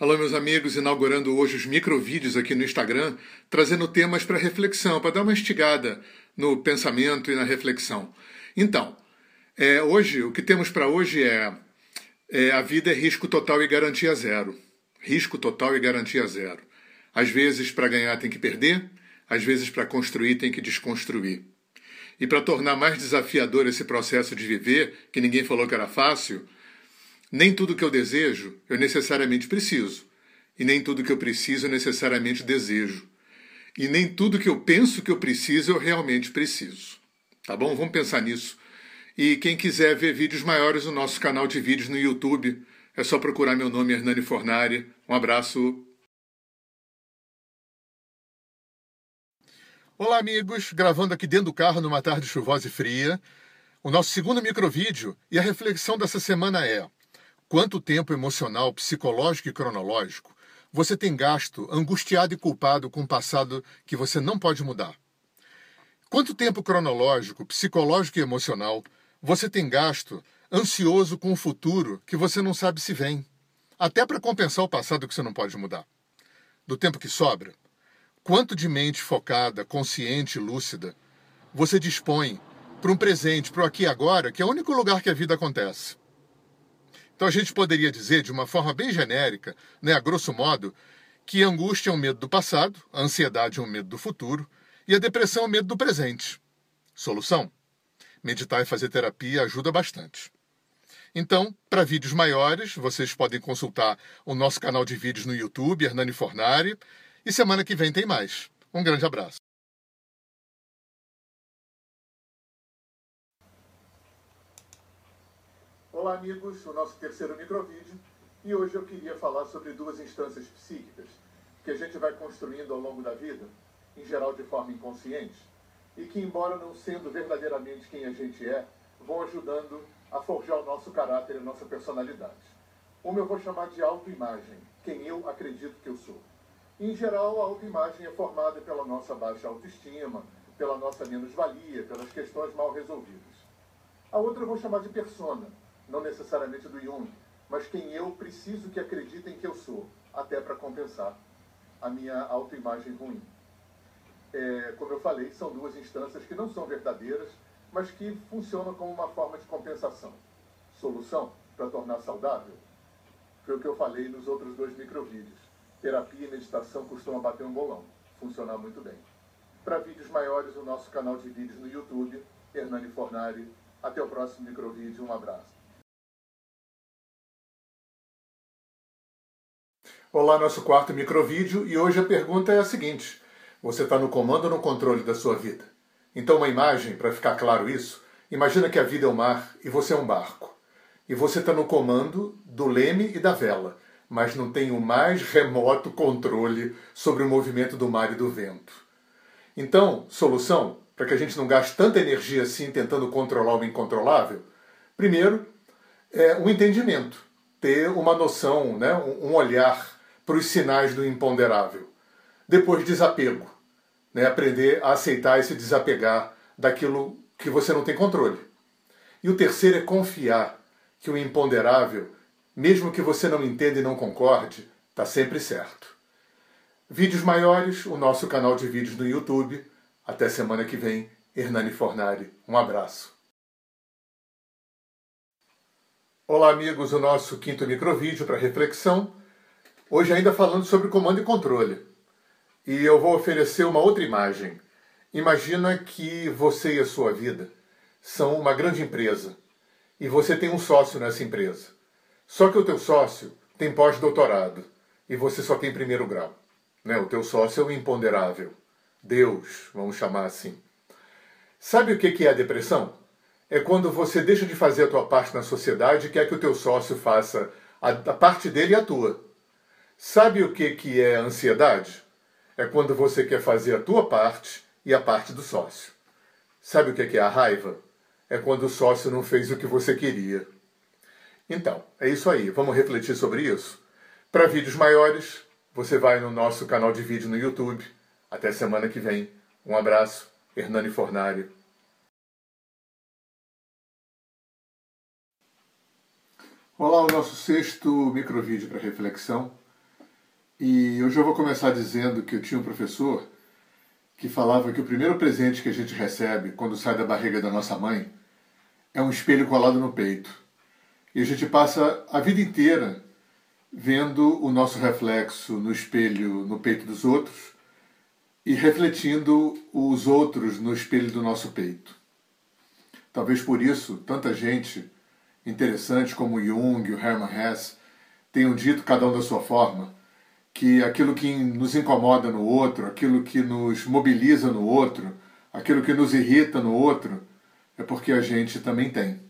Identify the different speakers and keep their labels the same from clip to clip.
Speaker 1: Alô, meus amigos, inaugurando hoje os microvídeos aqui no Instagram, trazendo temas para reflexão, para dar uma estigada no pensamento e na reflexão. Então, é, hoje, o que temos para hoje é, é a vida é risco total e garantia zero. Risco total e garantia zero. Às vezes, para ganhar, tem que perder, às vezes, para construir, tem que desconstruir. E para tornar mais desafiador esse processo de viver, que ninguém falou que era fácil, nem tudo que eu desejo eu necessariamente preciso. E nem tudo que eu preciso eu necessariamente desejo. E nem tudo que eu penso que eu preciso eu realmente preciso. Tá bom? Vamos pensar nisso. E quem quiser ver vídeos maiores no nosso canal de vídeos no YouTube, é só procurar meu nome, Hernani Fornari. Um abraço. Olá, amigos. Gravando aqui dentro do carro numa tarde chuvosa e fria. O nosso segundo microvídeo e a reflexão dessa semana é: Quanto tempo emocional, psicológico e cronológico você tem gasto angustiado e culpado com um passado que você não pode mudar? Quanto tempo cronológico, psicológico e emocional você tem gasto ansioso com o futuro que você não sabe se vem? Até para compensar o passado que você não pode mudar. Do tempo que sobra, quanto de mente focada, consciente e lúcida você dispõe para um presente, para o aqui e agora, que é o único lugar que a vida acontece? Então a gente poderia dizer, de uma forma bem genérica, né, a grosso modo, que a angústia é um medo do passado, a ansiedade é um medo do futuro e a depressão é um medo do presente. Solução? Meditar e fazer terapia ajuda bastante. Então, para vídeos maiores, vocês podem consultar o nosso canal de vídeos no YouTube, Hernani Fornari, e semana que vem tem mais. Um grande abraço. Olá, amigos, o nosso terceiro microvídeo. E hoje eu queria falar sobre duas instâncias psíquicas que a gente vai construindo ao longo da vida, em geral de forma inconsciente, e que, embora não sendo verdadeiramente quem a gente é, vão ajudando a forjar o nosso caráter e a nossa personalidade. Uma eu vou chamar de autoimagem, quem eu acredito que eu sou. Em geral, a autoimagem é formada pela nossa baixa autoestima, pela nossa menos-valia, pelas questões mal resolvidas. A outra eu vou chamar de persona, não necessariamente do Jung, mas quem eu preciso que acreditem que eu sou, até para compensar a minha autoimagem ruim. É, como eu falei, são duas instâncias que não são verdadeiras, mas que funcionam como uma forma de compensação. Solução para tornar saudável? Foi o que eu falei nos outros dois microvídeos. Terapia e meditação costumam bater um bolão. Funcionar muito bem. Para vídeos maiores, o nosso canal de vídeos no YouTube, Hernani Fornari. Até o próximo microvídeo. Um abraço. Olá, nosso quarto microvídeo e hoje a pergunta é a seguinte: você está no comando ou no controle da sua vida? Então, uma imagem, para ficar claro isso, imagina que a vida é um mar e você é um barco. E você está no comando do leme e da vela, mas não tem o mais remoto controle sobre o movimento do mar e do vento. Então, solução, para que a gente não gaste tanta energia assim tentando controlar o incontrolável? Primeiro, é o entendimento, ter uma noção, né, um olhar para os sinais do imponderável. Depois, desapego. Né? Aprender a aceitar e se desapegar daquilo que você não tem controle. E o terceiro é confiar que o imponderável, mesmo que você não entenda e não concorde, está sempre certo. Vídeos maiores, o nosso canal de vídeos no YouTube. Até semana que vem, Hernani Fornari. Um abraço. Olá, amigos, o nosso quinto microvídeo para reflexão Hoje ainda falando sobre comando e controle. E eu vou oferecer uma outra imagem. Imagina que você e a sua vida são uma grande empresa e você tem um sócio nessa empresa. Só que o teu sócio tem pós-doutorado e você só tem primeiro grau. Né? O teu sócio é o imponderável. Deus, vamos chamar assim. Sabe o que é a depressão? É quando você deixa de fazer a tua parte na sociedade e quer que o teu sócio faça a parte dele e a tua. Sabe o que, que é ansiedade? É quando você quer fazer a tua parte e a parte do sócio. Sabe o que é a raiva? É quando o sócio não fez o que você queria. Então, é isso aí. Vamos refletir sobre isso? Para vídeos maiores, você vai no nosso canal de vídeo no YouTube. Até semana que vem. Um abraço. Hernani Fornário. Olá, o nosso sexto microvídeo para reflexão E hoje eu vou começar dizendo que eu tinha um professor que falava que o primeiro presente que a gente recebe quando sai da barriga da nossa mãe é um espelho colado no peito. E a gente passa a vida inteira vendo o nosso reflexo no espelho no peito dos outros e refletindo os outros no espelho do nosso peito. Talvez por isso tanta gente interessante como Jung, o Hermann Hesse, tenham dito, cada um da sua forma, que aquilo que nos incomoda no outro, aquilo que nos mobiliza no outro, aquilo que nos irrita no outro, é porque a gente também tem.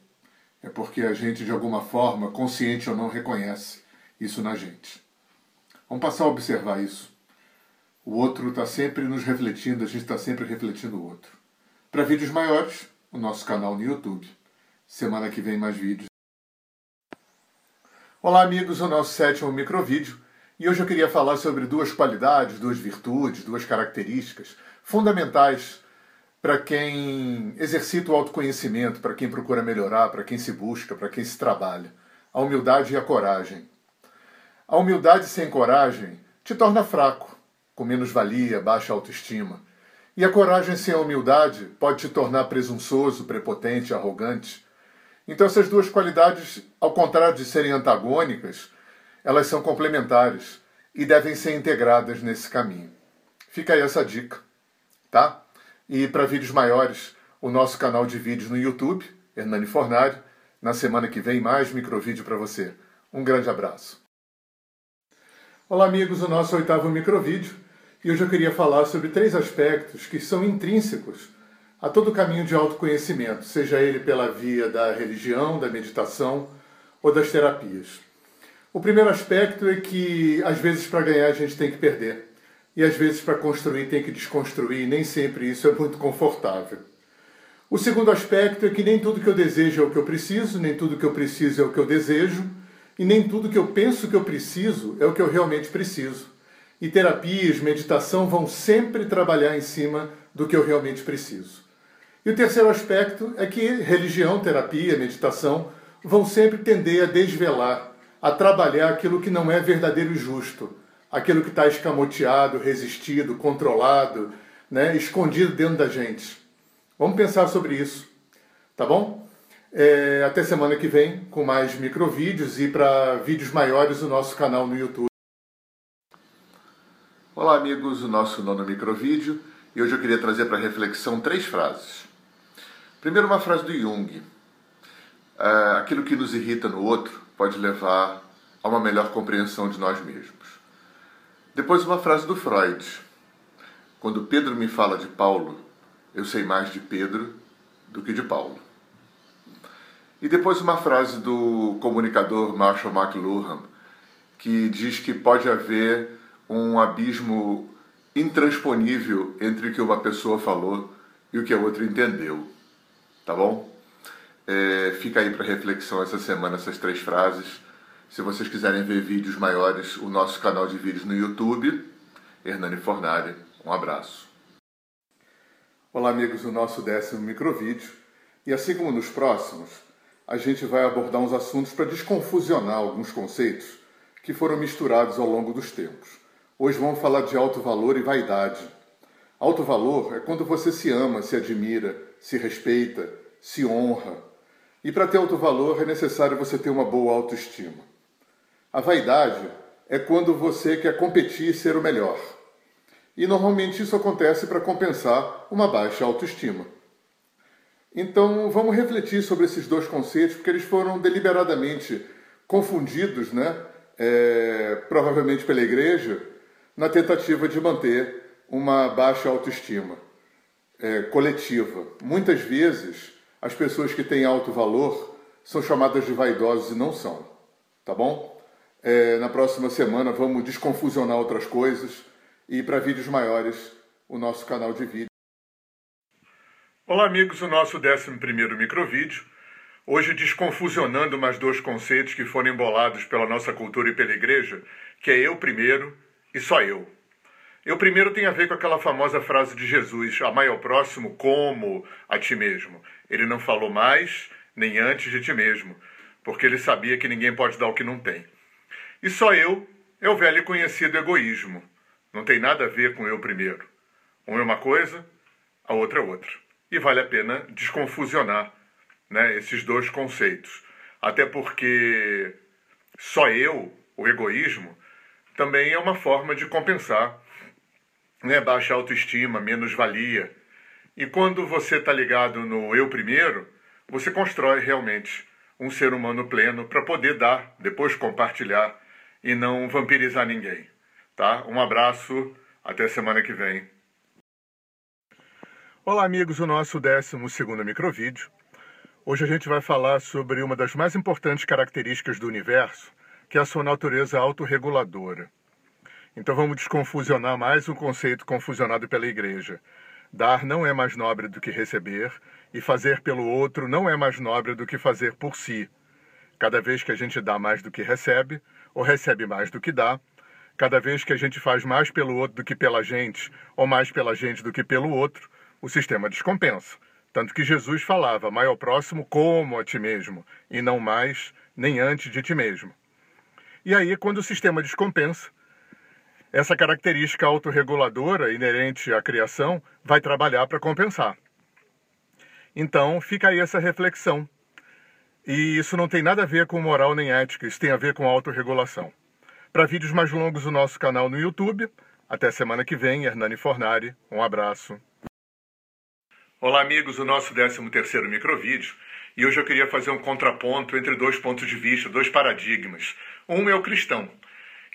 Speaker 1: É porque a gente, de alguma forma, consciente ou não, reconhece isso na gente. Vamos passar a observar isso. O outro está sempre nos refletindo, a gente está sempre refletindo o outro. Para vídeos maiores, o nosso canal no YouTube. Semana que vem mais vídeos. Olá amigos, o nosso sétimo microvídeo e hoje eu queria falar sobre duas qualidades, duas virtudes, duas características fundamentais para quem exercita o autoconhecimento, para quem procura melhorar, para quem se busca, para quem se trabalha. A humildade e a coragem. A humildade sem coragem te torna fraco, com menos-valia, baixa autoestima. E a coragem sem a humildade pode te tornar presunçoso, prepotente, arrogante. Então, essas duas qualidades, ao contrário de serem antagônicas, elas são complementares e devem ser integradas nesse caminho. Fica aí essa dica, tá? E para vídeos maiores, o nosso canal de vídeos no YouTube, Hernani Fornari. Na semana que vem, mais microvídeo para você. Um grande abraço. Olá, amigos, o nosso oitavo microvídeo. E hoje eu queria falar sobre três aspectos que são intrínsecos a todo caminho de autoconhecimento, seja ele pela via da religião, da meditação ou das terapias. O primeiro aspecto é que, às vezes, para ganhar a gente tem que perder. E às vezes, para construir, tem que desconstruir, e nem sempre isso é muito confortável. O segundo aspecto é que nem tudo que eu desejo é o que eu preciso, nem tudo que eu preciso é o que eu desejo, e nem tudo que eu penso que eu preciso é o que eu realmente preciso. E terapias, meditação vão sempre trabalhar em cima do que eu realmente preciso. E o terceiro aspecto é que religião, terapia, meditação vão sempre tender a desvelar a trabalhar aquilo que não é verdadeiro e justo, aquilo que está escamoteado, resistido, controlado, né, escondido dentro da gente. Vamos pensar sobre isso, tá bom? É, até semana que vem com mais microvídeos e para vídeos maiores o nosso canal no YouTube. Olá amigos, o nosso nono microvídeo e hoje eu queria trazer para reflexão três frases. Primeiro uma frase do Jung. É, aquilo que nos irrita no outro pode levar a uma melhor compreensão de nós mesmos. Depois, uma frase do Freud. Quando Pedro me fala de Paulo, eu sei mais de Pedro do que de Paulo. E depois, uma frase do comunicador Marshall McLuhan, que diz que pode haver um abismo intransponível entre o que uma pessoa falou e o que a outra entendeu. Tá bom? É, fica aí para reflexão essa semana essas três frases. Se vocês quiserem ver vídeos maiores, o nosso canal de vídeos no YouTube, Hernani Fornari. Um abraço. Olá, amigos do nosso décimo microvídeo. E assim como nos próximos, a gente vai abordar uns assuntos para desconfusionar alguns conceitos que foram misturados ao longo dos tempos. Hoje vamos falar de alto valor e vaidade. Alto valor é quando você se ama, se admira, se respeita, se honra, e para ter alto valor é necessário você ter uma boa autoestima. A vaidade é quando você quer competir e ser o melhor. E normalmente isso acontece para compensar uma baixa autoestima. Então vamos refletir sobre esses dois conceitos, porque eles foram deliberadamente confundidos, né? É, provavelmente pela igreja, na tentativa de manter uma baixa autoestima é, coletiva. Muitas vezes as pessoas que têm alto valor são chamadas de vaidosos e não são. Tá bom? É, na próxima semana vamos desconfusionar outras coisas e para vídeos maiores o nosso canal de vídeo. Olá amigos, o nosso 11 primeiro microvídeo. Hoje desconfusionando mais dois conceitos que foram embolados pela nossa cultura e pela igreja, que é eu primeiro e só eu. Eu primeiro tem a ver com aquela famosa frase de Jesus: amai ao próximo como a ti mesmo. Ele não falou mais nem antes de ti mesmo, porque ele sabia que ninguém pode dar o que não tem. E só eu é o velho e conhecido egoísmo. Não tem nada a ver com eu primeiro. Um é uma coisa, a outra é outra. E vale a pena desconfusionar né, esses dois conceitos. Até porque só eu, o egoísmo, também é uma forma de compensar né, baixa autoestima, menos-valia. E quando você está ligado no eu primeiro, você constrói realmente um ser humano pleno para poder dar, depois compartilhar e não vampirizar ninguém. Tá? Um abraço, até semana que vem. Olá, amigos do nosso 12 microvídeo. Hoje a gente vai falar sobre uma das mais importantes características do universo, que é a sua natureza autorreguladora. Então vamos desconfusionar mais um conceito confusionado pela igreja. Dar não é mais nobre do que receber, e fazer pelo outro não é mais nobre do que fazer por si. Cada vez que a gente dá mais do que recebe, ou recebe mais do que dá, cada vez que a gente faz mais pelo outro do que pela gente, ou mais pela gente do que pelo outro, o sistema descompensa. Tanto que Jesus falava, amai ao próximo como a ti mesmo, e não mais nem antes de ti mesmo. E aí, quando o sistema descompensa, essa característica autorreguladora inerente à criação vai trabalhar para compensar. Então, fica aí essa reflexão. E isso não tem nada a ver com moral nem ética, isso tem a ver com autorregulação. Para vídeos mais longos, o nosso canal no YouTube. Até semana que vem, Hernani Fornari. Um abraço. Olá, amigos do nosso 13º microvídeo. E hoje eu queria fazer um contraponto entre dois pontos de vista, dois paradigmas. Um é o cristão,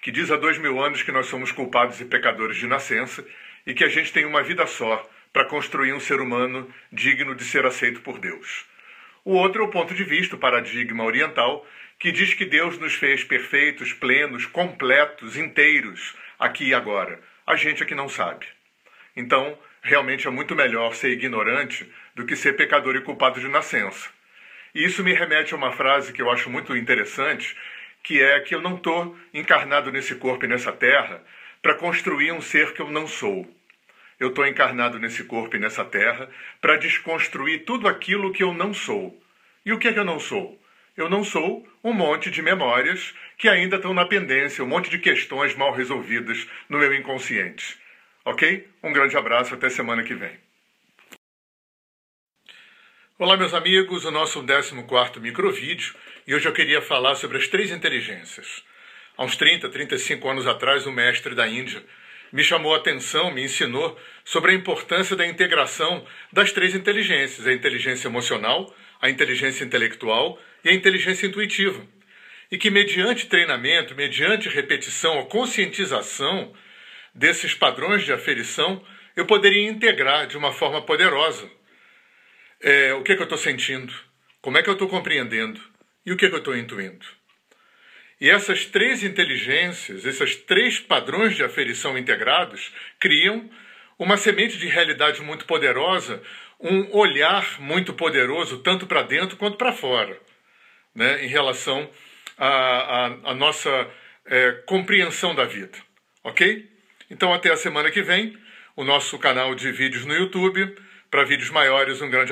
Speaker 1: que diz há dois mil anos que nós somos culpados e pecadores de nascença e que a gente tem uma vida só para construir um ser humano digno de ser aceito por Deus. O outro é o ponto de vista, o paradigma oriental, que diz que Deus nos fez perfeitos, plenos, completos, inteiros, aqui e agora. A gente é que não sabe. Então, realmente é muito melhor ser ignorante do que ser pecador e culpado de nascença. E isso me remete a uma frase que eu acho muito interessante, que é que eu não estou encarnado nesse corpo e nessa terra para construir um ser que eu não sou. Eu estou encarnado nesse corpo e nessa terra para desconstruir tudo aquilo que eu não sou. E o que é que eu não sou? Eu não sou um monte de memórias que ainda estão na pendência, um monte de questões mal resolvidas no meu inconsciente. Ok? Um grande abraço, até semana que vem. Olá, meus amigos, o nosso 14 microvídeo e hoje eu queria falar sobre as três inteligências. Há uns 30, 35 anos atrás, um mestre da Índia me chamou a atenção, me ensinou sobre a importância da integração das três inteligências: a inteligência emocional, a inteligência intelectual e a inteligência intuitiva. E que, mediante treinamento, mediante repetição, a conscientização desses padrões de aferição, eu poderia integrar de uma forma poderosa é, o que, é que eu estou sentindo, como é que eu estou compreendendo e o que, é que eu estou intuindo. E essas três inteligências, esses três padrões de aferição integrados, criam uma semente de realidade muito poderosa, um olhar muito poderoso, tanto para dentro quanto para fora, né, em relação à nossa é, compreensão da vida. Ok? Então, até a semana que vem, o nosso canal de vídeos no YouTube. Para vídeos maiores, um grande